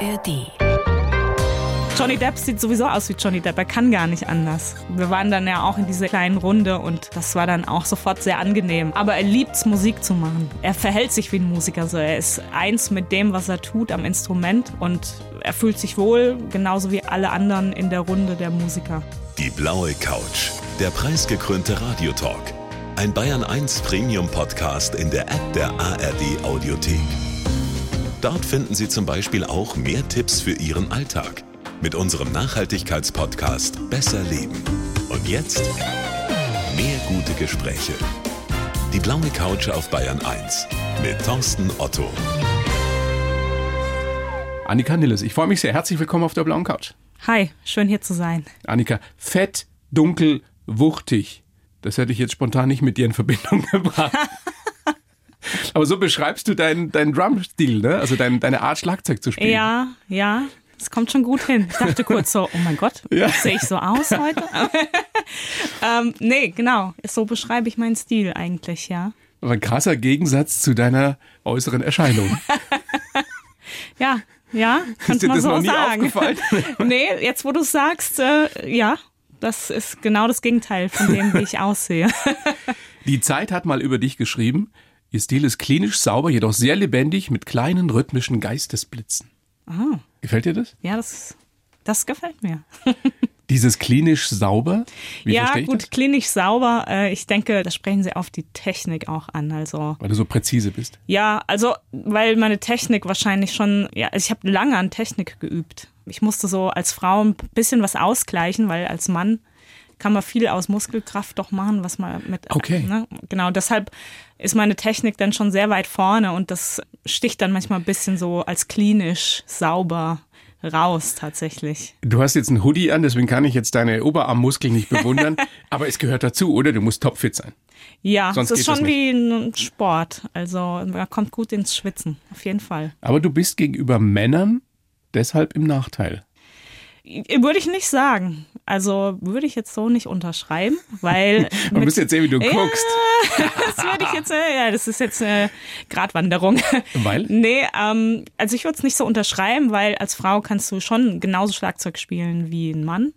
ARD. Johnny Depp sieht sowieso aus wie Johnny Depp. Er kann gar nicht anders. Wir waren dann ja auch in dieser kleinen Runde und das war dann auch sofort sehr angenehm. Aber er liebt es, Musik zu machen. Er verhält sich wie ein Musiker. So. Er ist eins mit dem, was er tut am Instrument und er fühlt sich wohl, genauso wie alle anderen in der Runde der Musiker. Die blaue Couch. Der preisgekrönte Radiotalk. Ein Bayern 1 Premium Podcast in der App der ARD Audiothek. Dort finden Sie zum Beispiel auch mehr Tipps für Ihren Alltag mit unserem Nachhaltigkeitspodcast Besser Leben. Und jetzt mehr gute Gespräche. Die blaue Couch auf Bayern 1 mit Thorsten Otto. Annika Nilles, ich freue mich sehr. Herzlich willkommen auf der blauen Couch. Hi, schön hier zu sein. Annika, fett, dunkel, wuchtig. Das hätte ich jetzt spontan nicht mit dir in Verbindung gebracht. Aber so beschreibst du deinen dein Drumstil, ne? Also dein, deine Art, Schlagzeug zu spielen. Ja, ja. Es kommt schon gut hin. Ich dachte kurz so, oh mein Gott, Ja. sehe ich so aus heute? ähm, nee, genau. So beschreibe ich meinen Stil eigentlich, ja. Aber ein krasser Gegensatz zu deiner äußeren Erscheinung. Ja, ja, dir man das so noch nie sagen. aufgefallen? nee, jetzt wo du es sagst, äh, ja, das ist genau das Gegenteil von dem, wie ich aussehe. Die Zeit hat mal über dich geschrieben. Ihr Stil ist klinisch sauber, jedoch sehr lebendig mit kleinen rhythmischen Geistesblitzen. Ah, Gefällt dir das? ja, das, das gefällt mir. Dieses klinisch sauber? Wie ja, gut, das? klinisch sauber. Äh, ich denke, da sprechen sie auf die Technik auch an. Also Weil du so präzise bist. Ja, also weil meine Technik wahrscheinlich schon, ja, also ich habe lange an Technik geübt. Ich musste so als Frau ein bisschen was ausgleichen, weil als Mann kann man viel aus Muskelkraft doch machen, was man mit. Okay. Ne? Genau, deshalb ist meine Technik dann schon sehr weit vorne und das sticht dann manchmal ein bisschen so als klinisch sauber raus tatsächlich. Du hast jetzt einen Hoodie an, deswegen kann ich jetzt deine Oberarmmuskeln nicht bewundern. aber es gehört dazu, oder? Du musst topfit sein. Ja, Sonst es ist schon wie ein Sport. Also man kommt gut ins Schwitzen, auf jeden Fall. Aber du bist gegenüber Männern deshalb im Nachteil. Würde ich nicht sagen. Also würde ich jetzt so nicht unterschreiben, weil. Man müsste jetzt sehen, wie du Ja. guckst. das würde ich jetzt, äh, ja, das ist jetzt eine Gratwanderung. Weil? Nee, ähm, also ich würde es nicht so unterschreiben, weil als Frau kannst du schon genauso Schlagzeug spielen wie ein Mann.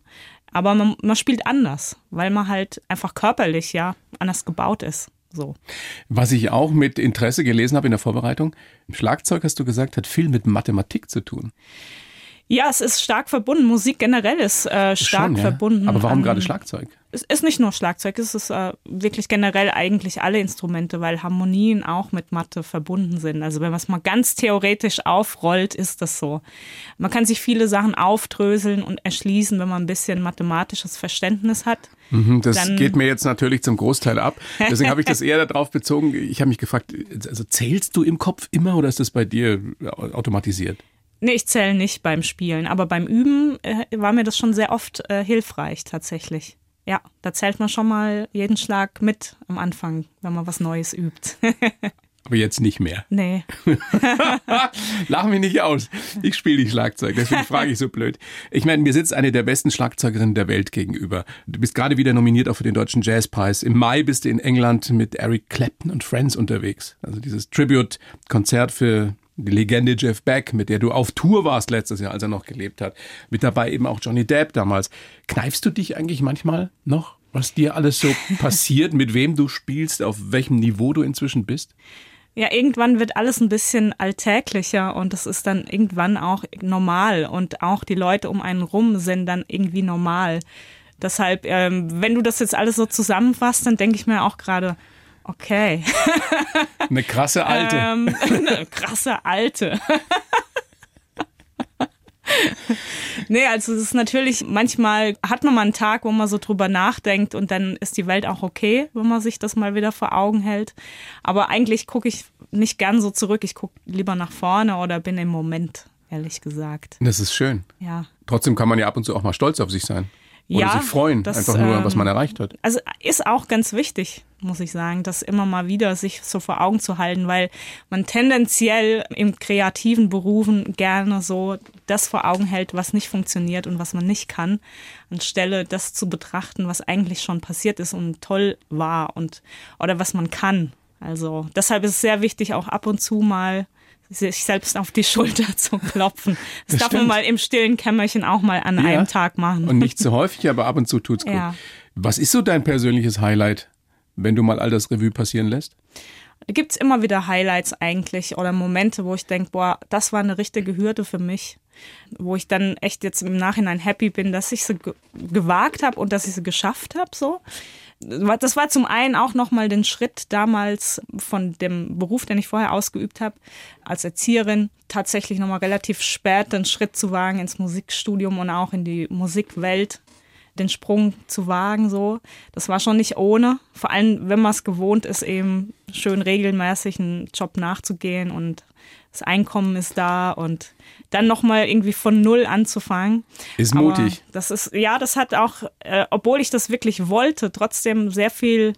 Aber man, man spielt anders, weil man halt einfach körperlich ja anders gebaut ist. So. Was ich auch mit Interesse gelesen habe in der Vorbereitung, Schlagzeug, hast du gesagt, hat viel mit Mathematik zu tun. Ja, es ist stark verbunden. Musik generell ist äh, stark Schon, ja. verbunden. Aber warum an- gerade Schlagzeug? Es ist nicht nur Schlagzeug, es ist äh, wirklich generell eigentlich alle Instrumente, weil Harmonien auch mit Mathe verbunden sind. Also wenn man es mal ganz theoretisch aufrollt, ist das so. Man kann sich viele Sachen aufdröseln und erschließen, wenn man ein bisschen mathematisches Verständnis hat. Mhm, Das Dann- geht mir jetzt natürlich zum Großteil ab. Deswegen habe ich das eher darauf bezogen. Ich habe mich gefragt, also zählst du im Kopf immer oder ist das bei dir automatisiert? Nee, ich zähle nicht beim Spielen, aber beim Üben äh, war mir das schon sehr oft äh, hilfreich tatsächlich. Ja, da zählt man schon mal jeden Schlag mit am Anfang, wenn man was Neues übt. Aber jetzt nicht mehr. nee. Lach mich nicht aus. Ich spiele nicht Schlagzeug, deswegen frage ich so blöd. Ich meine, mir sitzt eine der besten Schlagzeugerinnen der Welt gegenüber. Du bist gerade wieder nominiert auch für den Deutschen Jazzpreis. Im Mai bist du in England mit Eric Clapton und Friends unterwegs. Also dieses Tribute-Konzert für die Legende Jeff Beck, mit der du auf Tour warst letztes Jahr, als er noch gelebt hat. Mit dabei eben auch Johnny Depp damals. Kneifst du dich eigentlich manchmal noch, was dir alles so passiert, mit wem du spielst, auf welchem Niveau du inzwischen bist? Ja, irgendwann wird alles ein bisschen alltäglicher und es ist dann irgendwann auch normal und auch die Leute um einen rum sind dann irgendwie normal. Deshalb, ähm, wenn du das jetzt alles so zusammenfasst, dann denke ich mir auch gerade, okay, Eine krasse Alte. ähm, eine krasse Alte. Nee, also es ist natürlich, manchmal hat man mal einen Tag, wo man so drüber nachdenkt und dann ist die Welt auch okay, wenn man sich das mal wieder vor Augen hält. Aber eigentlich gucke ich nicht gern so zurück. Ich gucke lieber nach vorne oder bin im Moment, ehrlich gesagt. Das ist schön. Ja. Trotzdem kann man ja ab und zu auch mal stolz auf sich sein. Oder Ja, sich freuen, das, einfach nur, was ähm, man erreicht hat. Also ist auch ganz wichtig, muss ich sagen, das immer mal wieder sich so vor Augen zu halten, weil man tendenziell im kreativen Berufen gerne so das vor Augen hält, was nicht funktioniert und was man nicht kann, anstelle das zu betrachten, was eigentlich schon passiert ist und toll war und oder was man kann. Also deshalb ist es sehr wichtig, auch ab und zu mal sich selbst auf die Schulter zu klopfen. Das, Das darf man stimmt. mal im stillen Kämmerchen auch mal an Ja. einem Tag machen. Und nicht so häufig, aber ab und zu tut's gut. Ja. Was ist so dein persönliches Highlight, wenn du mal all das Revue passieren lässt? Da gibt's immer wieder Highlights eigentlich oder Momente, wo ich denke, boah, das war eine richtige Hürde für mich. Wo ich dann echt jetzt im Nachhinein happy bin, dass ich sie ge gewagt habe und dass ich sie geschafft habe. So. Das war zum einen auch nochmal den Schritt damals von dem Beruf, den ich vorher ausgeübt habe, als Erzieherin, tatsächlich nochmal relativ spät den Schritt zu wagen ins Musikstudium und auch in die Musikwelt den Sprung zu wagen, so. Das war schon nicht ohne. Vor allem, wenn man es gewohnt ist, eben schön regelmäßig einen Job nachzugehen und das Einkommen ist da und dann nochmal irgendwie von Null anzufangen. Ist Aber mutig. Das ist, ja, das hat auch, äh, obwohl ich das wirklich wollte, trotzdem sehr viel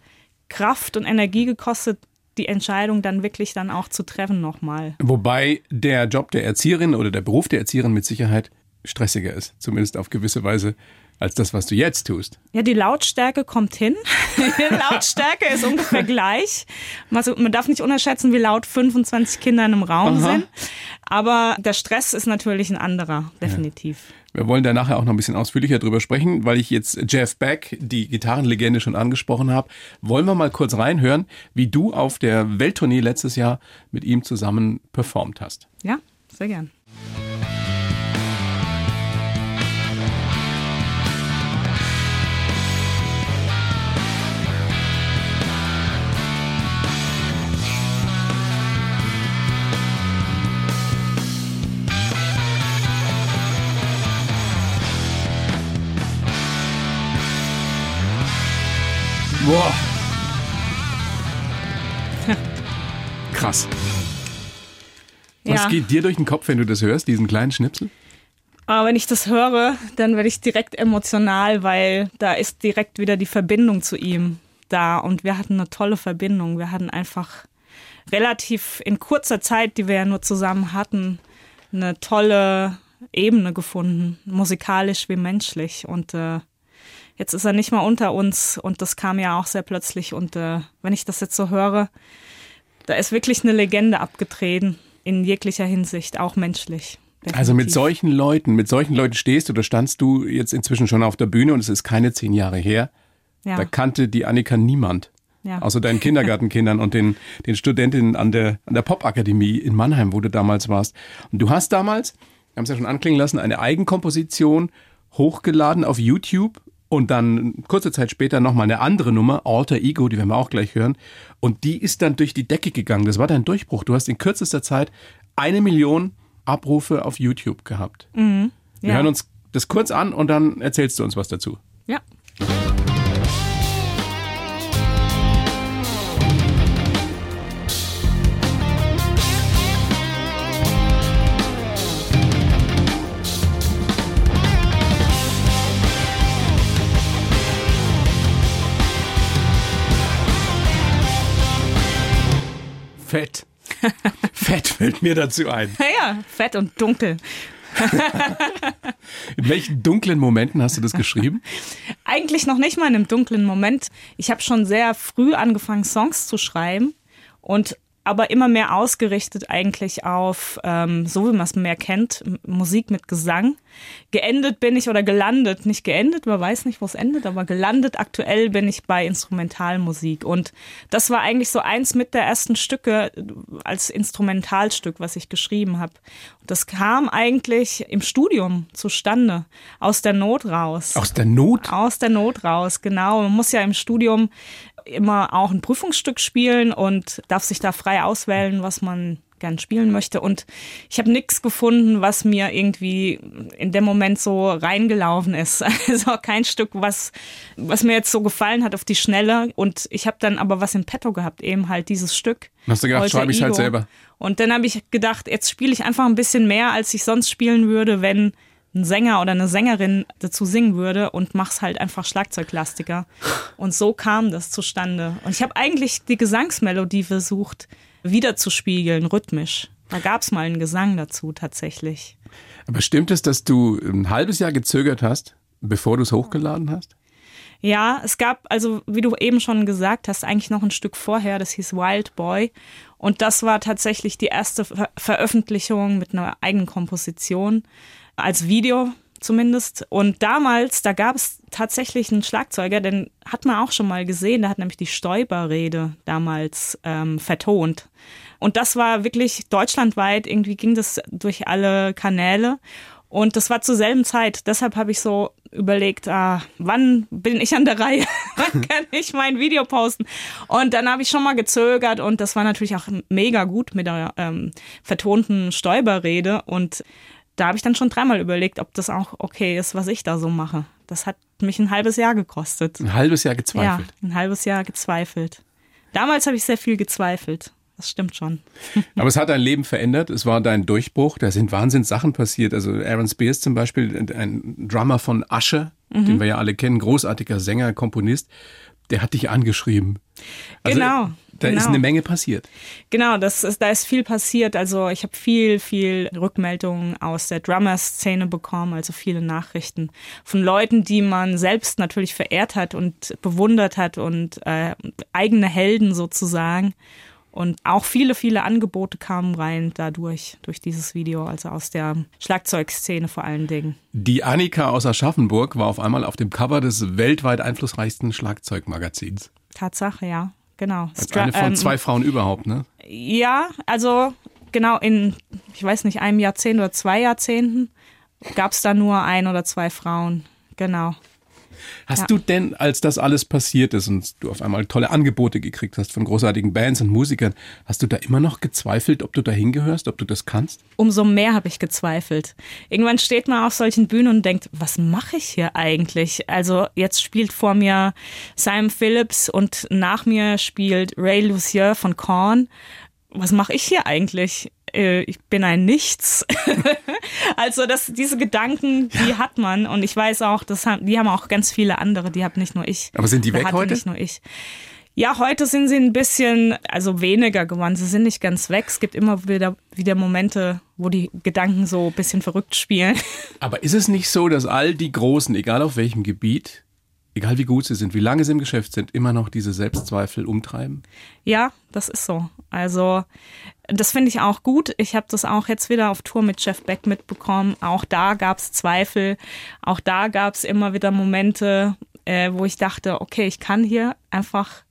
Kraft und Energie gekostet, die Entscheidung dann wirklich dann auch zu treffen nochmal. Wobei der Job der Erzieherin oder der Beruf der Erzieherin mit Sicherheit stressiger ist, zumindest auf gewisse Weise, als das, was du jetzt tust. Ja, die Lautstärke kommt hin. die Lautstärke ist ungefähr gleich. Also, man darf nicht unterschätzen, wie laut 25 Kinder in einem Raum Aha. sind. Aber der Stress ist natürlich ein anderer, definitiv. Wir wollen da nachher auch noch ein bisschen ausführlicher drüber sprechen, weil ich jetzt Jeff Beck, die Gitarrenlegende, schon angesprochen habe. Wollen wir mal kurz reinhören, wie du auf der Welttournee letztes Jahr mit ihm zusammen performt hast. Ja, sehr gern. Krass. Was Ja. geht dir durch den Kopf, wenn du das hörst, diesen kleinen Schnipsel? Aber wenn ich das höre, dann werde ich direkt emotional, weil da ist direkt wieder die Verbindung zu ihm da. Und wir hatten eine tolle Verbindung. Wir hatten einfach relativ in kurzer Zeit, die wir ja nur zusammen hatten, eine tolle Ebene gefunden, musikalisch wie menschlich. Und äh, jetzt ist er nicht mal unter uns und das kam ja auch sehr plötzlich. Und äh, wenn ich das jetzt so höre, da ist wirklich eine Legende abgetreten, in jeglicher Hinsicht, auch menschlich. Also mit Definitiv. solchen Leuten, mit solchen Leuten stehst du, da standst du jetzt inzwischen schon auf der Bühne und es ist keine zehn Jahre her. ja. Da kannte die Annika niemand. Ja. Außer deinen Kindergartenkindern und den, den Studentinnen an der, an der Popakademie in Mannheim, wo du damals warst. Und du hast damals, wir haben es ja schon anklingen lassen, eine Eigenkomposition hochgeladen auf YouTube und dann kurze Zeit später nochmal eine andere Nummer, Alter Ego, die werden wir auch gleich hören. Und die ist dann durch die Decke gegangen. Das war dein Durchbruch. Du hast in kürzester Zeit eine Million Abrufe auf YouTube gehabt. Wir Mhm. Ja. hören uns das kurz an und dann erzählst du uns was dazu. Fett. Fett fällt mir dazu ein. Ja, fett und dunkel. In welchen dunklen Momenten hast du das geschrieben? Eigentlich noch nicht mal in einem dunklen Moment. Ich habe schon sehr früh angefangen, Songs zu schreiben und aber immer mehr ausgerichtet eigentlich auf, ähm, so wie man es mehr kennt, Musik mit Gesang. Geendet bin ich oder gelandet, nicht geendet, man weiß nicht, wo es endet, aber gelandet aktuell bin ich bei Instrumentalmusik. Und das war eigentlich so eins mit der ersten Stücke äh, als Instrumentalstück, was ich geschrieben habe. Und das kam eigentlich im Studium zustande, aus der Not raus. Aus der Not? Aus der Not raus, genau. Man muss ja im Studium immer auch ein Prüfungsstück spielen und darf sich da frei auswählen, was man gern spielen möchte. Und ich habe nichts gefunden, was mir irgendwie in dem Moment so reingelaufen ist. Also kein Stück, was, was mir jetzt so gefallen hat auf die Schnelle. Und ich habe dann aber was in petto gehabt, eben halt dieses Stück. Hast du gedacht, schreibe ich halt selber. Und dann habe ich gedacht, jetzt spiele ich einfach ein bisschen mehr, als ich sonst spielen würde, wenn ein Sänger oder eine Sängerin dazu singen würde und mach's halt einfach Schlagzeuglastiger. Und so kam das zustande. Und ich habe eigentlich die Gesangsmelodie versucht, wiederzuspiegeln, rhythmisch. Da gab's mal einen Gesang dazu tatsächlich. Aber stimmt es, dass du ein halbes Jahr gezögert hast, bevor du es hochgeladen hast? Ja, es gab, also wie du eben schon gesagt hast, eigentlich noch ein Stück vorher, das hieß Wild Boy. Und das war tatsächlich die erste Ver Veröffentlichung mit einer eigenen Komposition als Video zumindest. Und damals, da gab es tatsächlich einen Schlagzeuger, den hat man auch schon mal gesehen, der hat nämlich die Stoiber-Rede damals ähm, vertont. Und das war wirklich deutschlandweit, irgendwie ging das durch alle Kanäle. Und das war zur selben Zeit. Deshalb habe ich so überlegt, ah, wann bin ich an der Reihe? wann kann ich mein Video posten? Und dann habe ich schon mal gezögert und das war natürlich auch mega gut mit der ähm, vertonten Stoiberrede. Und da habe ich dann schon dreimal überlegt, ob das auch okay ist, was ich da so mache. Das hat mich ein halbes Jahr gekostet. Ein halbes Jahr gezweifelt. Ja, ein halbes Jahr gezweifelt. Damals habe ich sehr viel gezweifelt. Das stimmt schon. Aber es hat dein Leben verändert. Es war dein Durchbruch. Da sind Wahnsinns Sachen passiert. Also Aaron Spears zum Beispiel, ein Drummer von Usher, mhm. den wir ja alle kennen, großartiger Sänger, Komponist, der hat dich angeschrieben. Also, genau. Da genau. ist eine Menge passiert. Genau, das ist, da ist viel passiert. Also ich habe viel, viel Rückmeldungen aus der Drummer-Szene bekommen, also viele Nachrichten von Leuten, die man selbst natürlich verehrt hat und bewundert hat und äh, eigene Helden sozusagen. Und auch viele, viele Angebote kamen rein dadurch, durch dieses Video, also aus der Schlagzeugszene vor allen Dingen. Die Annika aus Aschaffenburg war auf einmal auf dem Cover des weltweit einflussreichsten Schlagzeugmagazins. Tatsache, ja genau. Als eine von ähm, zwei Frauen überhaupt, ne? Ja, also genau in, ich weiß nicht, einem Jahrzehnt oder zwei Jahrzehnten gab es da nur ein oder zwei Frauen. Genau. Hast ja. du denn, als das alles passiert ist und du auf einmal tolle Angebote gekriegt hast von großartigen Bands und Musikern, hast du da immer noch gezweifelt, ob du da hingehörst, ob du das kannst? Umso mehr habe ich gezweifelt. Irgendwann steht man auf solchen Bühnen und denkt, was mache ich hier eigentlich? Also jetzt spielt vor mir Simon Phillips und nach mir spielt Ray Lucier von Korn was mache ich hier eigentlich? Äh, ich bin ein Nichts. also das, diese Gedanken, die ja. hat man und ich weiß auch, das haben, die haben auch ganz viele andere, die habe nicht nur ich. Aber sind die weg heute? Nicht nur ich. Ja, heute sind sie ein bisschen, also weniger geworden. Sie sind nicht ganz weg. Es gibt immer wieder, wieder Momente, wo die Gedanken so ein bisschen verrückt spielen. Aber ist es nicht so, dass all die Großen, egal auf welchem Gebiet, egal wie gut sie sind, wie lange sie im Geschäft sind, immer noch diese Selbstzweifel umtreiben? Ja, das ist so. Also das finde ich auch gut. Ich habe das auch jetzt wieder auf Tour mit Jeff Beck mitbekommen. Auch da gab es Zweifel. Auch da gab es immer wieder Momente, äh, wo ich dachte, okay, ich kann hier einfach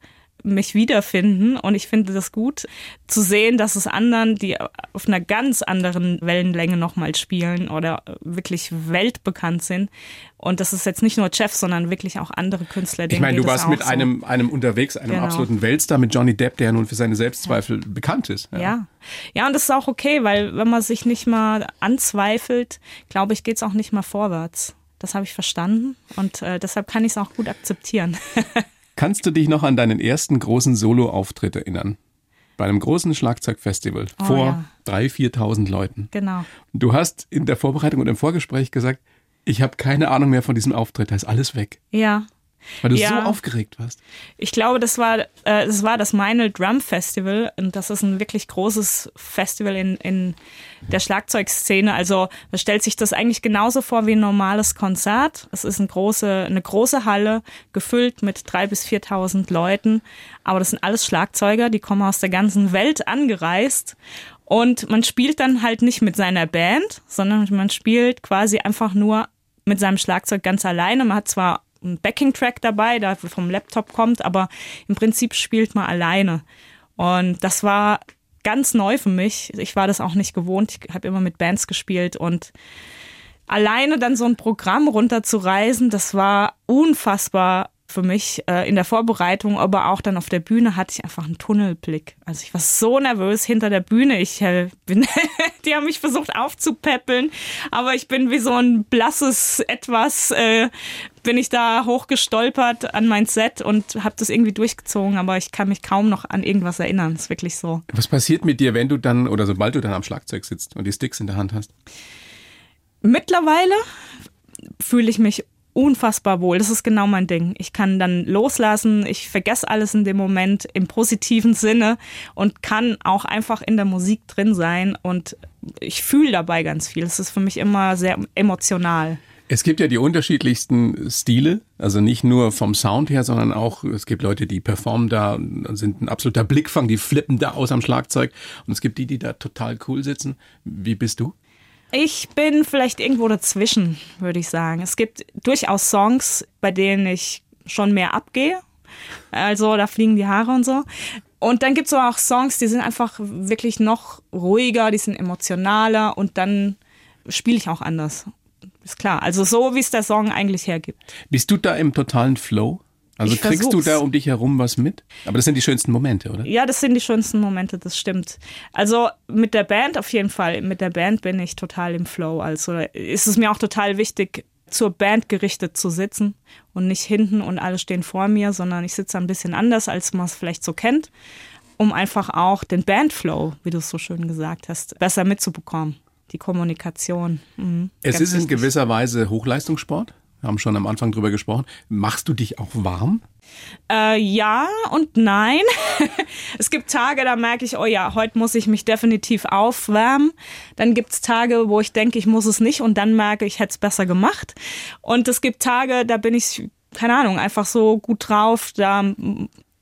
mich wiederfinden und ich finde das gut zu sehen, dass es anderen, die auf einer ganz anderen Wellenlänge nochmal spielen oder wirklich weltbekannt sind und das ist jetzt nicht nur Jeff, sondern wirklich auch andere Künstler. Ich meine, du warst mit so. einem, einem unterwegs, einem genau. absoluten Weltstar, mit Johnny Depp, der ja nun für seine Selbstzweifel ja. bekannt ist. Ja. ja. ja, und das ist auch okay, weil wenn man sich nicht mal anzweifelt, glaube ich, geht es auch nicht mal vorwärts. Das habe ich verstanden und äh, deshalb kann ich es auch gut akzeptieren. Kannst du dich noch an deinen ersten großen Solo-Auftritt erinnern? Bei einem großen Schlagzeugfestival oh, vor ja. 3.000, 4.000 Leuten. Genau. Du hast in der Vorbereitung und im Vorgespräch gesagt, ich habe keine Ahnung mehr von diesem Auftritt, da ist alles weg. Ja, weil du ja. so aufgeregt warst. Ich glaube, das war, äh, das war das Meinl Drum Festival und das ist ein wirklich großes Festival in, in der Schlagzeugszene. Also man stellt sich das eigentlich genauso vor wie ein normales Konzert. Es ist eine große, eine große Halle, gefüllt mit drei bis 4.000 Leuten. Aber das sind alles Schlagzeuger, die kommen aus der ganzen Welt angereist. Und man spielt dann halt nicht mit seiner Band, sondern man spielt quasi einfach nur mit seinem Schlagzeug ganz alleine. Man hat zwar ein Backing-Track dabei, der vom Laptop kommt, aber im Prinzip spielt man alleine. Und das war ganz neu für mich. Ich war das auch nicht gewohnt. Ich habe immer mit Bands gespielt und alleine dann so ein Programm runterzureisen, das war unfassbar für mich äh, in der Vorbereitung, aber auch dann auf der Bühne hatte ich einfach einen Tunnelblick. Also ich war so nervös hinter der Bühne. Ich äh, bin, die haben mich versucht aufzupäppeln, aber ich bin wie so ein blasses etwas, äh, bin ich da hochgestolpert an mein Set und habe das irgendwie durchgezogen, aber ich kann mich kaum noch an irgendwas erinnern. Das ist wirklich so. Was passiert mit dir, wenn du dann oder sobald du dann am Schlagzeug sitzt und die Sticks in der Hand hast? Mittlerweile fühle ich mich unfassbar wohl. Das ist genau mein Ding. Ich kann dann loslassen, ich vergesse alles in dem Moment im positiven Sinne und kann auch einfach in der Musik drin sein und ich fühle dabei ganz viel. Es ist für mich immer sehr emotional. Es gibt ja die unterschiedlichsten Stile, also nicht nur vom Sound her, sondern auch, es gibt Leute, die performen da, sind ein absoluter Blickfang, die flippen da aus am Schlagzeug. Und es gibt die, die da total cool sitzen. Wie bist du? Ich bin vielleicht irgendwo dazwischen, würde ich sagen. Es gibt durchaus Songs, bei denen ich schon mehr abgehe. Also da fliegen die Haare und so. Und dann gibt es aber auch Songs, die sind einfach wirklich noch ruhiger, die sind emotionaler und dann spiele ich auch anders. Ist klar. Also so, wie es der Song eigentlich hergibt. Bist du da im totalen Flow? Also Ich kriegst du versuch's. da um dich herum was mit? Aber das sind die schönsten Momente, oder? Ja, das sind die schönsten Momente, das stimmt. Also mit der Band auf jeden Fall. Mit der Band bin ich total im Flow. Also ist es mir auch total wichtig, zur Band gerichtet zu sitzen und nicht hinten und alle stehen vor mir, sondern ich sitze ein bisschen anders, als man es vielleicht so kennt, um einfach auch den Bandflow, wie du es so schön gesagt hast, besser mitzubekommen. Die Kommunikation. Mhm, Es ist in wichtig. gewisser Weise Hochleistungssport. Wir haben schon am Anfang drüber gesprochen. Machst du dich auch warm? Äh, ja und nein. es gibt Tage, da merke ich, oh ja, heute muss ich mich definitiv aufwärmen. Dann gibt es Tage, wo ich denke, ich muss es nicht und dann merke ich, hätte es besser gemacht. Und es gibt Tage, da bin ich, keine Ahnung, einfach so gut drauf. Da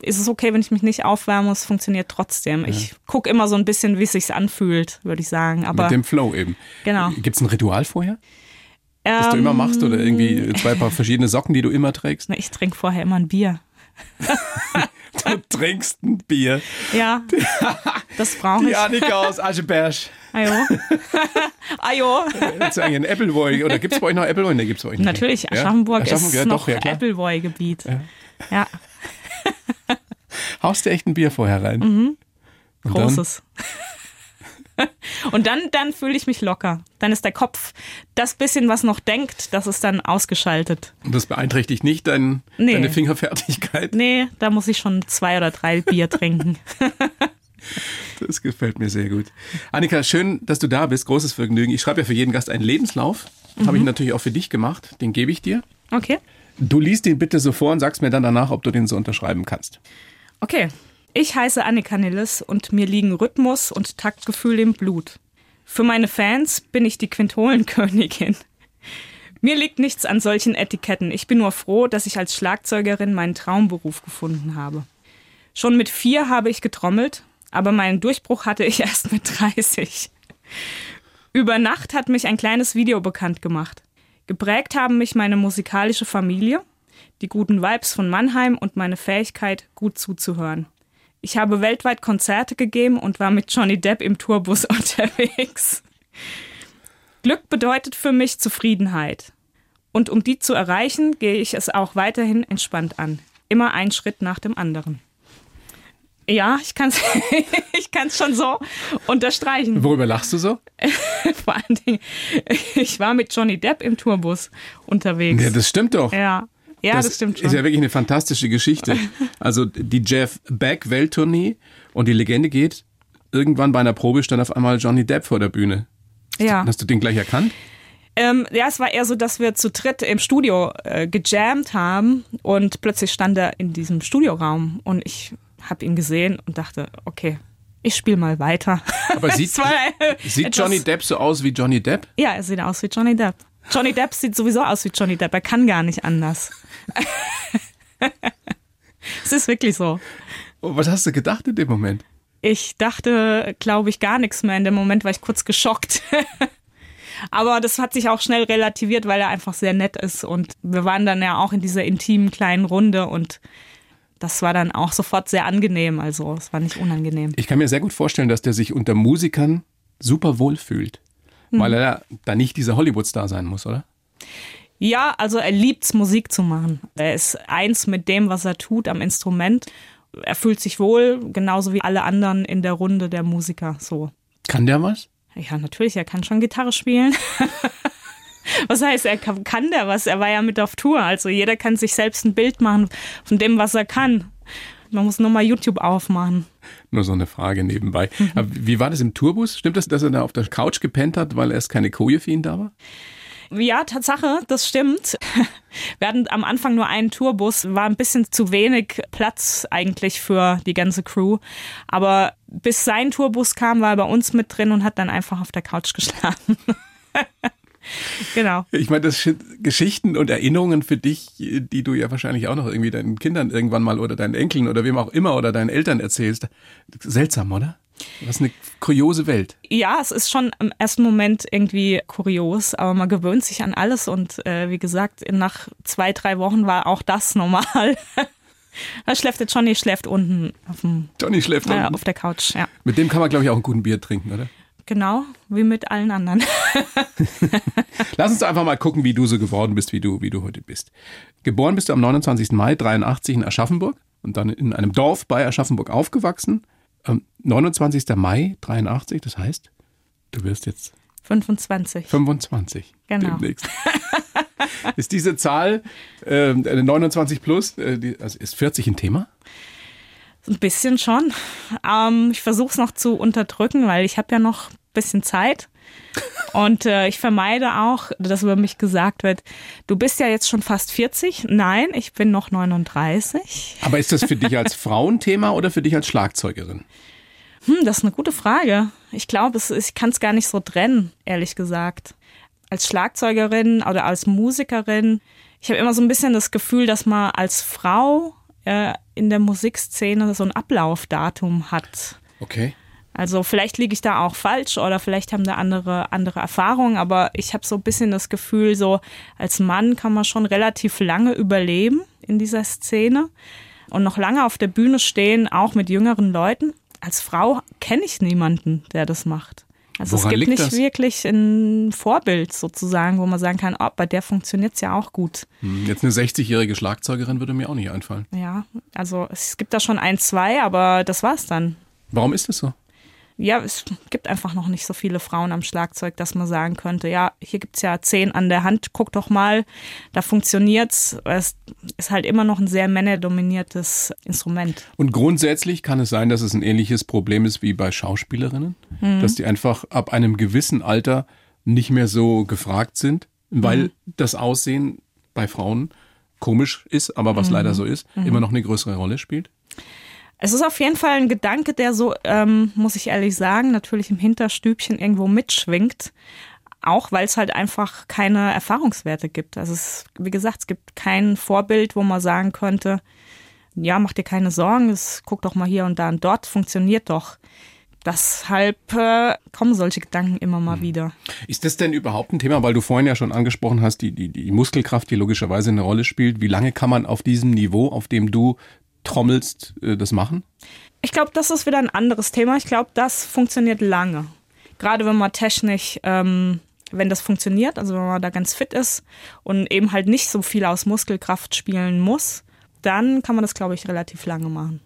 ist es okay, wenn ich mich nicht aufwärme, es funktioniert trotzdem. Ich gucke immer so ein bisschen, wie es sich anfühlt, würde ich sagen. Aber Mit dem Flow eben. Genau. Gibt es ein Ritual vorher, das du ähm, immer machst? Oder irgendwie zwei Paar verschiedene Socken, die du immer trägst? ich trinke vorher immer ein Bier. Du trinkst ein Bier. Ja, das brauche ich. Annika aus Ascheberg. Ajo. Ajo. Jetzt eigentlich ein Appleboy. Oder gibt es bei euch noch Appleboy? Ne, gibt's bei euch nicht. Natürlich, Ja? Aschaffenburg, Aschaffenburg, ist ja, noch doch, ja, klar. Appleboy-Gebiet. Ja. Haust du echt ein Bier vorher rein? Und dann? Und dann, dann fühle ich mich locker. Dann ist der Kopf, das bisschen, was noch denkt, das ist dann ausgeschaltet. Und das beeinträchtigt nicht dein, Nee. deine Fingerfertigkeit. Nee, da muss ich schon zwei oder drei Bier trinken. Das gefällt mir sehr gut. Annika, schön, dass du da bist. Großes Vergnügen. Ich schreibe ja für jeden Gast einen Lebenslauf. Habe Mhm. ich natürlich auch für dich gemacht. Den gebe ich dir. Okay. Du liest ihn bitte so vor und sagst mir dann danach, ob du den so unterschreiben kannst. Okay. Ich heiße Annika Nilles und mir liegen Rhythmus und Taktgefühl im Blut. Für meine Fans bin ich die Quintolenkönigin. Mir liegt nichts an solchen Etiketten. Ich bin nur froh, dass ich als Schlagzeugerin meinen Traumberuf gefunden habe. Schon mit vier habe ich getrommelt, aber meinen Durchbruch hatte ich erst mit 30. Über Nacht hat mich ein kleines Video bekannt gemacht. Geprägt haben mich meine musikalische Familie, die guten Vibes von Mannheim und meine Fähigkeit, gut zuzuhören. Ich habe weltweit Konzerte gegeben und war mit Johnny Depp im Tourbus unterwegs. Glück bedeutet für mich Zufriedenheit. Und um die zu erreichen, gehe ich es auch weiterhin entspannt an. Immer ein Schritt nach dem anderen. Ja, ich kann es ich kann's schon so unterstreichen. Worüber lachst du so? Vor allen Dingen, ich war mit Johnny Depp im Tourbus unterwegs. Ja, das stimmt doch. ja. Ja, das, stimmt schon. ist ja wirklich eine fantastische Geschichte. Also die Jeff Beck Welttournee und die Legende geht, irgendwann bei einer Probe stand auf einmal Johnny Depp vor der Bühne. ja. Hast du den gleich erkannt? Ähm, ja, es war eher so, dass wir zu dritt im Studio äh, gejammt haben und plötzlich stand er in diesem Studioraum und ich habe ihn gesehen und dachte, okay, ich spiele mal weiter. Aber sieht, war, äh, sieht etwas- Johnny Depp so aus wie Johnny Depp? Ja, er sieht aus wie Johnny Depp. Johnny Depp sieht sowieso aus wie Johnny Depp. Er kann gar nicht anders. Es ist wirklich so. Oh, Was hast du gedacht in dem Moment? Ich dachte, glaube ich, gar nichts mehr. In dem Moment war ich kurz geschockt. Aber das hat sich auch schnell relativiert, weil er einfach sehr nett ist. Und wir waren dann ja auch in dieser intimen kleinen Runde und das war dann auch sofort sehr angenehm. Also es war nicht unangenehm. Ich kann mir sehr gut vorstellen, dass der sich unter Musikern super wohl fühlt. Hm. Weil er da nicht dieser Hollywood-Star sein muss, oder? Ja, also er liebt's, Musik zu machen. Er ist eins mit dem, was er tut am Instrument. Er fühlt sich wohl, genauso wie alle anderen in der Runde der Musiker. So. Kann der was? Ja, natürlich, er kann schon Gitarre spielen. was heißt, er kann, kann der was? Er war ja mit auf Tour. Also jeder kann sich selbst ein Bild machen von dem, was er kann. Man muss nur mal YouTube aufmachen. Nur so eine Frage nebenbei. Mhm. Aber wie war das im Tourbus? Stimmt das, dass er da auf der Couch gepennt hat, weil erst keine Koje für ihn da war? Ja, Tatsache, das stimmt. Wir hatten am Anfang nur einen Tourbus, war ein bisschen zu wenig Platz eigentlich für die ganze Crew. Aber bis sein Tourbus kam, war er bei uns mit drin und hat dann einfach auf der Couch geschlafen. genau. Ich meine, das sind Geschichten und Erinnerungen für dich, die du ja wahrscheinlich auch noch irgendwie deinen Kindern irgendwann mal oder deinen Enkeln oder wem auch immer oder deinen Eltern erzählst. Seltsam, oder? Was eine kuriose Welt. Ja, es ist schon im ersten Moment irgendwie kurios, aber man gewöhnt sich an alles und äh, wie gesagt, nach zwei, drei Wochen war auch das normal. da schläft jetzt Johnny, schläft unten auf dem Johnny schläft äh, unten. auf der Couch, ja. Mit dem kann man, glaube ich, auch einen guten Bier trinken, oder? Genau, wie mit allen anderen. Lass uns einfach mal gucken, wie du so geworden bist, wie du, wie du heute bist. Geboren bist du am 29. Mai 83 in Aschaffenburg und dann in einem Dorf bei Aschaffenburg aufgewachsen. Am 29. Mai 83, das heißt, du wirst jetzt 25. 25 Genau. demnächst. ist diese Zahl äh, 29 plus, äh, die, also ist 40 ein Thema? Ein bisschen schon. Ähm, ich versuche es noch zu unterdrücken, weil ich habe ja noch ein bisschen Zeit. Und äh, ich vermeide auch, dass über mich gesagt wird, du bist ja jetzt schon fast 40. Nein, ich bin noch 39. Aber ist das für dich als Frauenthema oder für dich als Schlagzeugerin? Hm, das ist eine gute Frage. Ich glaube, ich kann es gar nicht so trennen, ehrlich gesagt. Als Schlagzeugerin oder als Musikerin, ich habe immer so ein bisschen das Gefühl, dass man als Frau äh, in der Musikszene so ein Ablaufdatum hat. Okay. Also vielleicht liege ich da auch falsch oder vielleicht haben da andere andere Erfahrungen, aber ich habe so ein bisschen das Gefühl, so als Mann kann man schon relativ lange überleben in dieser Szene und noch lange auf der Bühne stehen, auch mit jüngeren Leuten. Als Frau kenne ich niemanden, der das macht. Also Woran es gibt nicht das? wirklich ein Vorbild sozusagen, wo man sagen kann, oh, bei der funktioniert's ja auch gut. Hm, Jetzt eine 60-jährige Schlagzeugerin würde mir auch nicht einfallen. Ja, also es gibt da schon ein, zwei, aber das war's dann. Warum ist das so? Ja, es gibt einfach noch nicht so viele Frauen am Schlagzeug, dass man sagen könnte, ja, hier gibt's ja zehn an der Hand, guck doch mal, da funktioniert's. Es ist halt immer noch ein sehr männerdominiertes Instrument. Und grundsätzlich kann es sein, dass es ein ähnliches Problem ist wie bei Schauspielerinnen, dass die einfach ab einem gewissen Alter nicht mehr so gefragt sind, weil das Aussehen bei Frauen komisch ist, aber was leider so ist, immer noch eine größere Rolle spielt. Es ist auf jeden Fall ein Gedanke, der so, ähm, muss ich ehrlich sagen, natürlich im Hinterstübchen irgendwo mitschwingt. Auch weil es halt einfach keine Erfahrungswerte gibt. Also es, wie gesagt, es gibt kein Vorbild, wo man sagen könnte, ja, mach dir keine Sorgen, es guck doch mal hier und da und dort, funktioniert doch. Deshalb äh, kommen solche Gedanken immer mal wieder. Ist das denn überhaupt ein Thema, weil du vorhin ja schon angesprochen hast, die, die, die Muskelkraft, die logischerweise eine Rolle spielt. Wie lange kann man auf diesem Niveau, auf dem du trommelst, äh, das machen? Ich glaube, das ist wieder ein anderes Thema. Ich glaube, das funktioniert lange. Gerade wenn man technisch, ähm, wenn das funktioniert, also wenn man da ganz fit ist und eben halt nicht so viel aus Muskelkraft spielen muss, dann kann man das, glaube ich, relativ lange machen.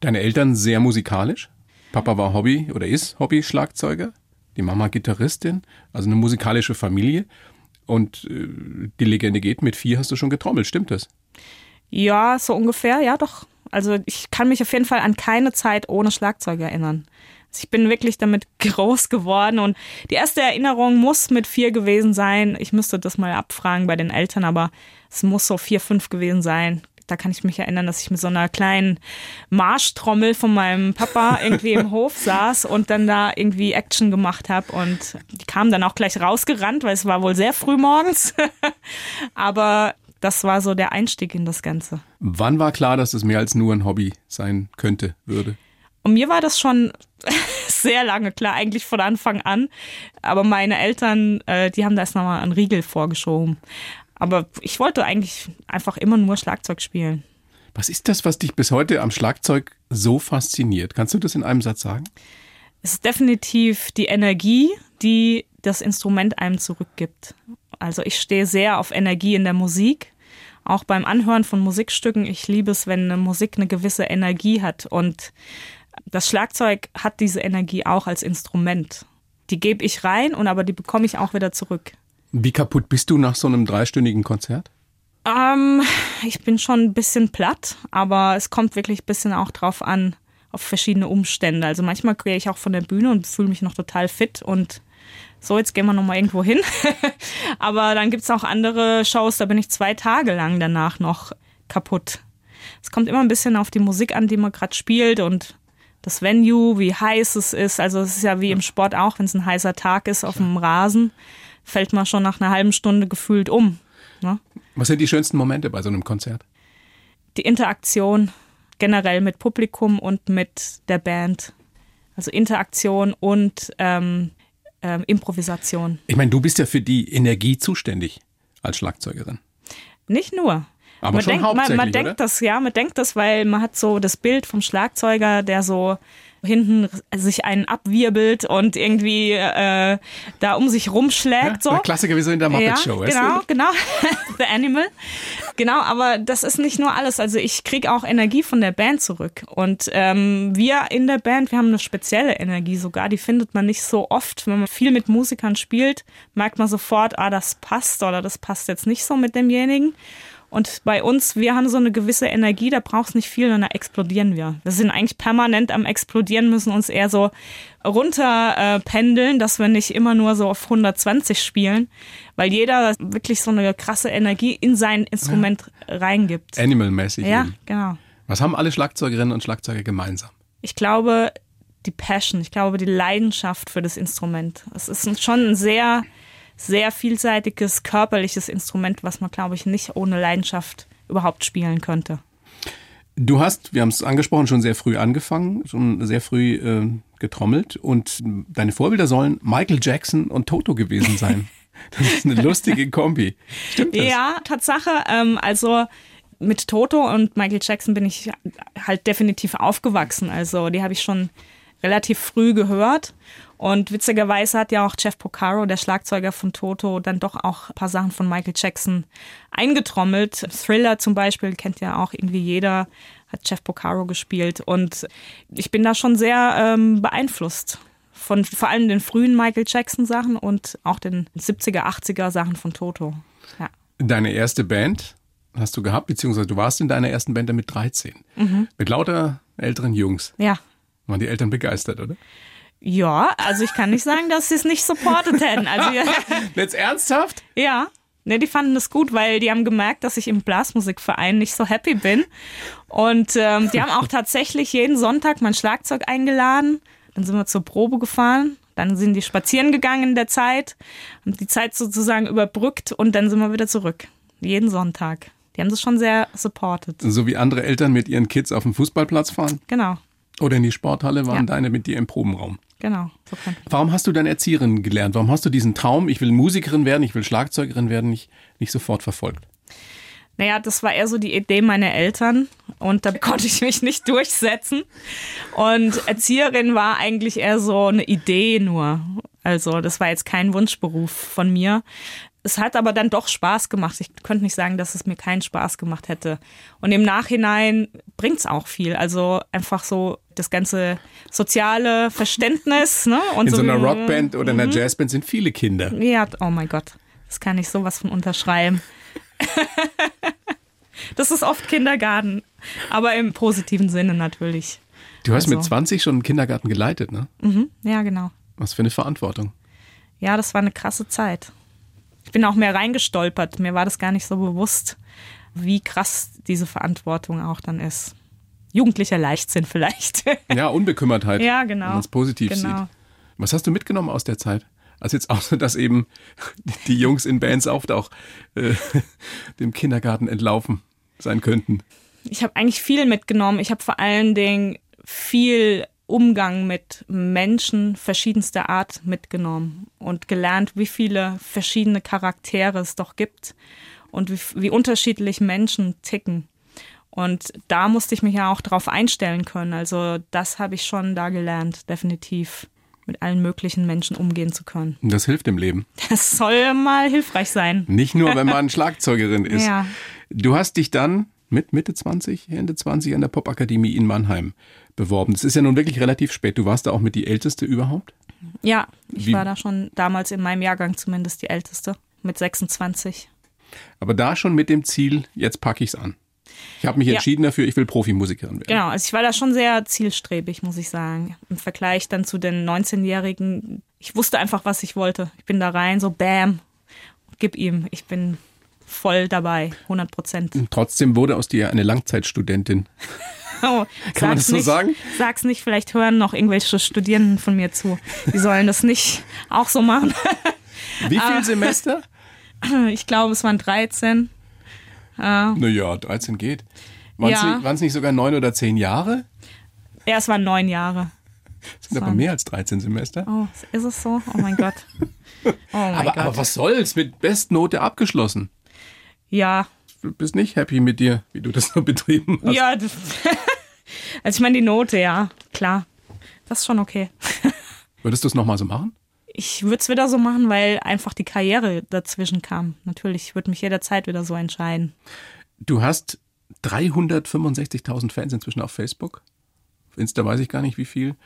Deine Eltern sehr musikalisch? Papa war Hobby oder ist Hobby-Schlagzeuger, die Mama Gitarristin, also eine musikalische Familie. Und äh, die Legende geht, mit vier hast du schon getrommelt, stimmt das? Ja, so ungefähr, ja doch. Also ich kann mich auf jeden Fall an keine Zeit ohne Schlagzeug erinnern. Also ich bin wirklich damit groß geworden und die erste Erinnerung muss mit vier gewesen sein. Ich müsste das mal abfragen bei den Eltern, aber es muss so vier, fünf gewesen sein. Da kann ich mich erinnern, dass ich mit so einer kleinen Marschtrommel von meinem Papa irgendwie im Hof saß und dann da irgendwie Action gemacht habe und die kam dann auch gleich rausgerannt, weil es war wohl sehr früh morgens. aber das war so der Einstieg in das Ganze. Wann war klar, dass es mehr als nur ein Hobby sein könnte, würde? Und mir war das schon sehr lange klar, eigentlich von Anfang an. Aber meine Eltern, äh, die haben da erst nochmal einen Riegel vorgeschoben. Aber ich wollte eigentlich einfach immer nur Schlagzeug spielen. Was ist das, was dich bis heute am Schlagzeug so fasziniert? Kannst du das in einem Satz sagen? Es ist definitiv die Energie, die das Instrument einem zurückgibt. Also ich stehe sehr auf Energie in der Musik. Auch beim Anhören von Musikstücken. Ich liebe es, wenn eine Musik eine gewisse Energie hat. Und das Schlagzeug hat diese Energie auch als Instrument. Die gebe ich rein und aber die bekomme ich auch wieder zurück. Wie kaputt bist du nach so einem dreistündigen Konzert? Ähm, ich bin schon ein bisschen platt, aber es kommt wirklich ein bisschen auch drauf an, auf verschiedene Umstände. Also manchmal gehe ich auch von der Bühne und fühle mich noch total fit und so, jetzt gehen wir nochmal irgendwo hin. aber dann gibt's auch andere Shows, da bin ich zwei Tage lang danach noch kaputt. Es kommt immer ein bisschen auf die Musik an, die man gerade spielt und das Venue, wie heiß es ist. Also es ist ja wie im Sport auch, wenn es ein heißer Tag ist auf dem Rasen, fällt man schon nach einer halben Stunde gefühlt um. Ne? Was sind die schönsten Momente bei so einem Konzert? Die Interaktion generell mit Publikum und mit der Band. Also Interaktion und ähm, ähm, Improvisation. Ich meine, du bist ja für die Energie zuständig als Schlagzeugerin. Nicht nur. Aber man schon denkt, man, hauptsächlich, man oder? denkt das, ja, man denkt das, weil man hat so das Bild vom Schlagzeuger, der so hinten sich einen abwirbelt und irgendwie äh, da um sich rumschlägt. so. Der Klassiker wie so in der Muppet Ja, Show. weißt genau, du? genau. The Animal. Genau, aber das ist nicht nur alles. Also ich kriege auch Energie von der Band zurück. Und ähm, wir in der Band, wir haben eine spezielle Energie sogar. Die findet man nicht so oft. Wenn man viel mit Musikern spielt, merkt man sofort, ah, das passt oder das passt jetzt nicht so mit demjenigen. Und bei uns, wir haben so eine gewisse Energie, da braucht es nicht viel und da explodieren wir. Wir sind eigentlich permanent am Explodieren, müssen uns eher so runter äh, pendeln, dass wir nicht immer nur so auf 120 spielen, weil jeder wirklich so eine krasse Energie in sein Instrument reingibt. Animal-mäßig. Ja, eben. genau. Was haben alle Schlagzeugerinnen und Schlagzeuger gemeinsam? Ich glaube, die Passion, ich glaube, die Leidenschaft für das Instrument. Es ist schon ein sehr, sehr vielseitiges körperliches Instrument, was man, glaube ich, nicht ohne Leidenschaft überhaupt spielen könnte. Du hast, wir haben es angesprochen, schon sehr früh angefangen, schon sehr früh äh, getrommelt und deine Vorbilder sollen Michael Jackson und Toto gewesen sein. Das ist eine lustige Kombi. Stimmt das? Ja, Tatsache. Ähm, also mit Toto und Michael Jackson bin ich halt definitiv aufgewachsen. Also die habe ich schon relativ früh gehört. Und witzigerweise hat ja auch Jeff Porcaro, der Schlagzeuger von Toto, dann doch auch ein paar Sachen von Michael Jackson eingetrommelt. Thriller zum Beispiel kennt ja auch irgendwie jeder, hat Jeff Porcaro gespielt. Und ich bin da schon sehr ähm, beeinflusst von vor allem den frühen Michael Jackson Sachen und auch den 70er, 80er Sachen von Toto. Ja. Deine erste Band hast du gehabt, beziehungsweise du warst in deiner ersten Band dann mit 13. Mhm. Mit lauter älteren Jungs. Ja. Waren die Eltern begeistert, oder? Ja, also ich kann nicht sagen, dass sie es nicht supportet hätten. Also Jetzt ernsthaft? ja. Ne, die fanden das gut, weil die haben gemerkt, dass ich im Blasmusikverein nicht so happy bin. Und ähm, die haben auch tatsächlich jeden Sonntag mein Schlagzeug eingeladen. Dann sind wir zur Probe gefahren. Dann sind die spazieren gegangen in der Zeit, haben die Zeit sozusagen überbrückt und dann sind wir wieder zurück. Jeden Sonntag. Die haben das schon sehr supportet. So wie andere Eltern mit ihren Kids auf den Fußballplatz fahren Genau, oder in die Sporthalle waren Ja. deine mit dir im Probenraum. Genau. So kann. Warum hast du dann Erzieherin gelernt? Warum hast du diesen Traum, ich will Musikerin werden, ich will Schlagzeugerin werden, nicht, nicht sofort verfolgt? Naja, das war eher so die Idee meiner Eltern und da konnte ich mich nicht durchsetzen. Und Erzieherin war eigentlich eher so eine Idee nur. Also das war jetzt kein Wunschberuf von mir. Es hat aber dann doch Spaß gemacht. Ich könnte nicht sagen, dass es mir keinen Spaß gemacht hätte. Und im Nachhinein bringt's auch viel. Also einfach so das ganze soziale Verständnis. Ne? Und In so einer wie- Rockband oder Mhm. einer Jazzband sind viele Kinder. ja, oh mein Gott. Das kann ich sowas von unterschreiben. das ist oft Kindergarten, aber im positiven Sinne natürlich. Du hast mit Also. 20 schon einen Kindergarten geleitet, ne? Mhm, ja, genau. Was für eine Verantwortung. Ja, das war eine krasse Zeit. Ich bin auch mehr reingestolpert. Mir war das gar nicht so bewusst, wie krass diese Verantwortung auch dann ist. Jugendlicher Leichtsinn vielleicht. Ja, Unbekümmertheit. Ja, genau. Wenn man es positiv Genau. sieht. Was hast du mitgenommen aus der Zeit? Also jetzt außer, dass eben die Jungs in Bands oft auch äh, dem Kindergarten entlaufen sein könnten. Ich habe eigentlich viel mitgenommen. Ich habe vor allen Dingen viel Umgang mit Menschen verschiedenster Art mitgenommen und gelernt, wie viele verschiedene Charaktere es doch gibt und wie, wie unterschiedlich Menschen ticken. Und da musste ich mich ja auch drauf einstellen können. Also das habe ich schon da gelernt, definitiv mit allen möglichen Menschen umgehen zu können. Das hilft im Leben. Das soll mal hilfreich sein. Nicht nur, wenn man Schlagzeugerin ist. Ja. Du hast dich dann mit Mitte 20, Ende 20 an der Popakademie in Mannheim beworben. Das ist ja nun wirklich relativ spät. Du warst da auch mit die Älteste überhaupt? Ja, ich Wie- war da schon damals in meinem Jahrgang zumindest die Älteste mit 26. Aber da schon mit dem Ziel, jetzt packe ich's an. Ich habe mich Ja. entschieden dafür, ich will Profimusikerin werden. Genau, also ich war da schon sehr zielstrebig, muss ich sagen. Im Vergleich dann zu den 19-Jährigen. Ich wusste einfach, was ich wollte. Ich bin da rein, so bam, gib ihm. Ich bin voll dabei, 100 Prozent. Trotzdem wurde aus dir eine Langzeitstudentin. Oh, Kann man das so nicht, sagen? Sag's nicht, vielleicht hören noch irgendwelche Studierenden von mir zu. Die sollen das nicht auch so machen. Wie viel Semester? Ich glaube, es waren 13. Naja, 13 geht. Waren es Ja. nicht, sogar neun oder zehn Jahre? Ja, es waren neun Jahre. Das sind aber mehr als 13 Semester. Oh, ist es so? Oh mein Gott. Oh mein aber, Gott. aber was soll's? Mit Bestnote abgeschlossen. Ja, Du bist nicht happy mit dir, wie du das so betrieben hast. ja. das- also ich meine die Note, ja, klar. Das ist schon okay. Würdest du es nochmal so machen? Ich würde es wieder so machen, weil einfach die Karriere dazwischen kam. Natürlich, ich würde mich jederzeit wieder so entscheiden. Du hast 365.000 Fans inzwischen auf Facebook. Auf Insta weiß ich gar nicht wie viel.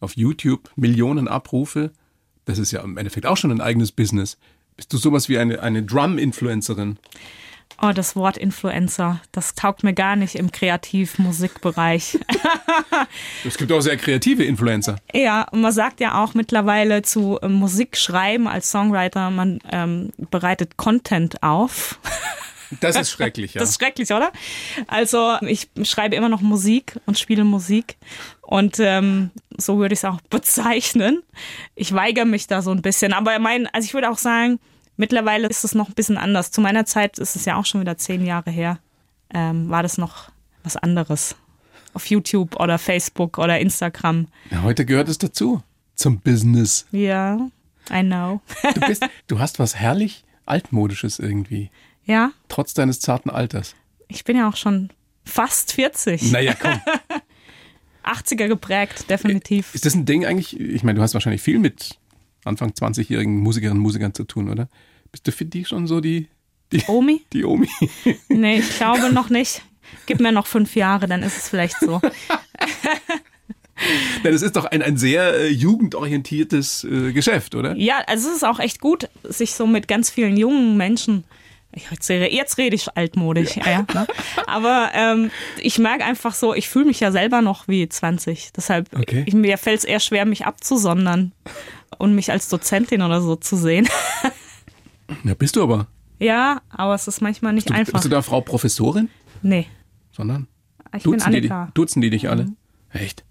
Auf YouTube Millionen Abrufe. Das ist ja im Endeffekt auch schon ein eigenes Business. Bist du sowas wie eine, eine Drum-Influencerin? Oh, das Wort Influencer, das taugt mir gar nicht im Kreativ-Musikbereich. Es gibt auch sehr kreative Influencer. ja, und man sagt ja auch mittlerweile zu äh, Musik schreiben als Songwriter, man ähm, bereitet Content auf. Das ist schrecklich, ja. Das ist schrecklich, oder? Also ich schreibe immer noch Musik und spiele Musik. Und ähm, so würde ich es auch bezeichnen. Ich weigere mich da so ein bisschen. Aber mein, also ich würde auch sagen, mittlerweile ist es noch ein bisschen anders. Zu meiner Zeit ist es ja auch schon wieder zehn Jahre her. Ähm, war das noch was anderes. Auf YouTube oder Facebook oder Instagram. ja. Heute gehört es dazu. Zum Business. Ja, I know. Du, bist, du hast was herrlich altmodisches irgendwie. ja, Trotz deines zarten Alters. ich bin ja auch schon fast 40. Naja, komm. 80er geprägt, definitiv. Ist das ein Ding eigentlich? Ich meine, du hast wahrscheinlich viel mit Anfang 20-jährigen Musikerinnen und Musikern zu tun, oder? Bist du für die schon so die, die, Omi? die Omi? Nee, ich glaube noch nicht. Gib mir noch fünf Jahre, dann ist es vielleicht so. Denn es ist doch ein, ein sehr äh, jugendorientiertes äh, Geschäft, oder? Ja, also es ist auch echt gut, sich so mit ganz vielen jungen Menschen. Ich jetzt, rede- jetzt rede ich altmodisch, ja. ja ne? Aber ähm, ich merke einfach so, ich fühle mich ja selber noch wie 20. Deshalb, Okay. ich, mir fällt es eher schwer, mich abzusondern und mich als Dozentin oder so zu sehen. Ja, bist du aber. ja, aber es ist manchmal nicht Du, einfach. bist du da Frau Professorin? nee, Sondern? ich bin Duzen die, die, Annika. Mhm. duzen die dich alle? Echt?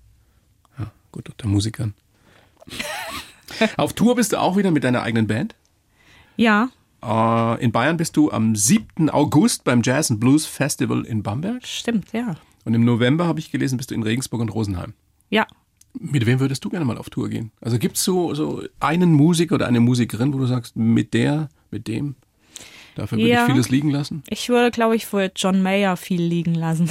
Ja, gut, unter Musikern. Auf Tour bist du auch wieder mit deiner eigenen Band. Ja, Äh, in Bayern bist du am 7. August beim Jazz and Blues Festival in Bamberg. stimmt, ja. Und im November, habe ich gelesen, bist du in Regensburg und Rosenheim. Ja, Mit wem würdest du gerne mal auf Tour gehen? Also gibt es so, so einen Musiker oder eine Musikerin, wo du sagst, mit der, mit dem, dafür würde Ja. ich vieles liegen lassen? Ich würde, glaube ich, für John Mayer viel liegen lassen.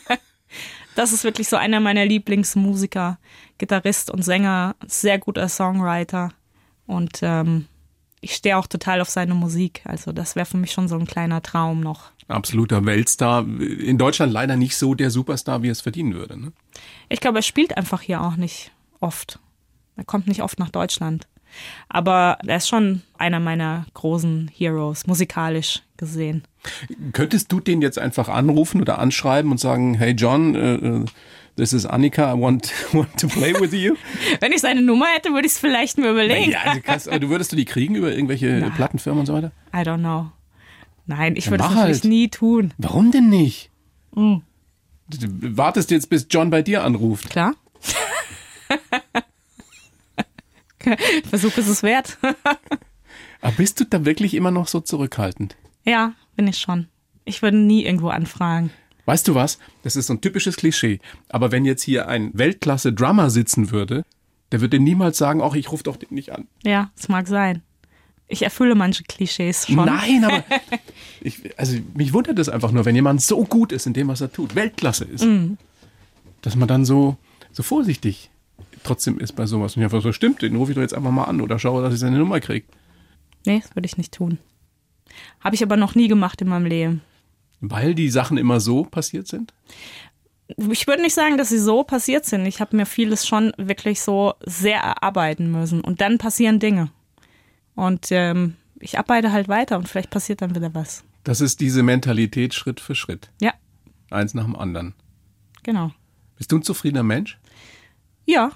das ist wirklich so einer meiner Lieblingsmusiker, Gitarrist und Sänger, sehr guter Songwriter. Und ähm, ich stehe auch total auf seine Musik. Also das wäre für mich schon so ein kleiner Traum noch. Absoluter Weltstar. In Deutschland leider nicht so der Superstar, wie er es verdienen würde. Ne? Ich glaube, er spielt einfach hier auch nicht oft. Er kommt nicht oft nach Deutschland. Aber er ist schon einer meiner großen Heroes, musikalisch gesehen. Könntest du den jetzt einfach anrufen oder anschreiben und sagen, hey John, äh, äh, this is Annika, I want, want to play with you? Wenn ich seine Nummer hätte, würde ich es vielleicht mir überlegen. ja, also kannst, du würdest du die kriegen über irgendwelche Plattenfirmen und so weiter? I don't know. Nein, ich würde natürlich halt. nie tun. Warum denn nicht? Du du wartest jetzt, bis John bei dir anruft. Klar. Versuch ist es wert. Aber bist du da wirklich immer noch so zurückhaltend? ja, bin ich schon. Ich würde nie irgendwo anfragen. Weißt du was? Das ist so ein typisches Klischee. Aber wenn jetzt hier ein Weltklasse-Drummer sitzen würde, der würde niemals sagen, ach, ich rufe doch den nicht an. Ja, es mag sein. Ich erfülle manche Klischees schon. Nein, aber ich, also mich wundert es einfach nur, wenn jemand so gut ist in dem, was er tut, Weltklasse ist, Mhm. dass man dann so, so vorsichtig trotzdem ist bei sowas. Und ja, was so stimmt, den rufe ich doch jetzt einfach mal an oder schaue, dass ich seine Nummer kriege. Nee, das würde ich nicht tun. Habe ich aber noch nie gemacht in meinem Leben. Weil die Sachen immer so passiert sind. Ich würde nicht sagen, dass sie so passiert sind. Ich habe mir vieles schon wirklich so sehr erarbeiten müssen. Und dann passieren Dinge. Und ähm, ich arbeite halt weiter und vielleicht passiert dann wieder was. Das ist diese Mentalität Schritt für Schritt. Ja, Eins nach dem anderen. genau. Bist du ein zufriedener Mensch? Ja,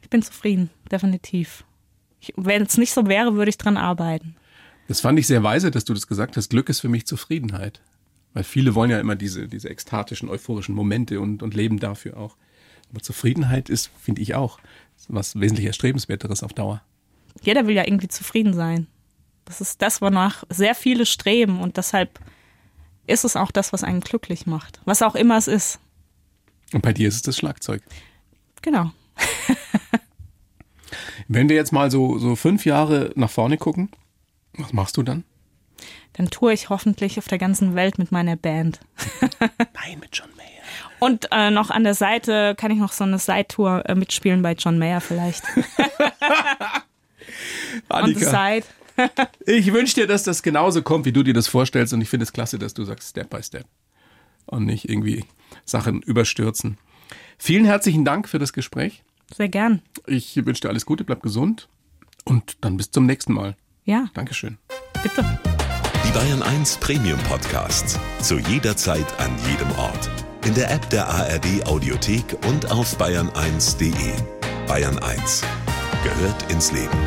ich bin zufrieden, definitiv. Wenn es nicht so wäre, würde ich dran arbeiten. Das fand ich sehr weise, dass du das gesagt hast. Glück ist für mich Zufriedenheit. Weil viele wollen ja immer diese, diese ekstatischen, euphorischen Momente und, und leben dafür auch. Aber Zufriedenheit ist, finde ich auch, was wesentlich Erstrebenswerteres auf Dauer. Jeder will ja irgendwie zufrieden sein. Das ist das, wonach sehr viele streben und deshalb ist es auch das, was einen glücklich macht. Was auch immer es ist. Und bei dir ist es das Schlagzeug. Genau. Wenn wir jetzt mal so, so fünf Jahre nach vorne gucken, was machst du dann? Dann toure ich hoffentlich auf der ganzen Welt mit meiner Band. Nein, mit John Mayer. Und äh, noch an der Seite kann ich noch so eine Side-Tour äh, mitspielen bei John Mayer vielleicht. On the Annika, side. ich wünsche dir, dass das genauso kommt, wie du dir das vorstellst. Und ich finde es klasse, dass du sagst Step by Step und nicht irgendwie Sachen überstürzen. Vielen herzlichen Dank für das Gespräch. Sehr gern. Ich wünsche dir alles Gute, bleib gesund und dann bis zum nächsten Mal. Ja, Dankeschön. bitte. Die Bayern 1 Premium Podcasts. Zu jeder Zeit, an jedem Ort. In der App der ARD Audiothek und auf bayern1.de. Bayern 1 gehört ins Leben.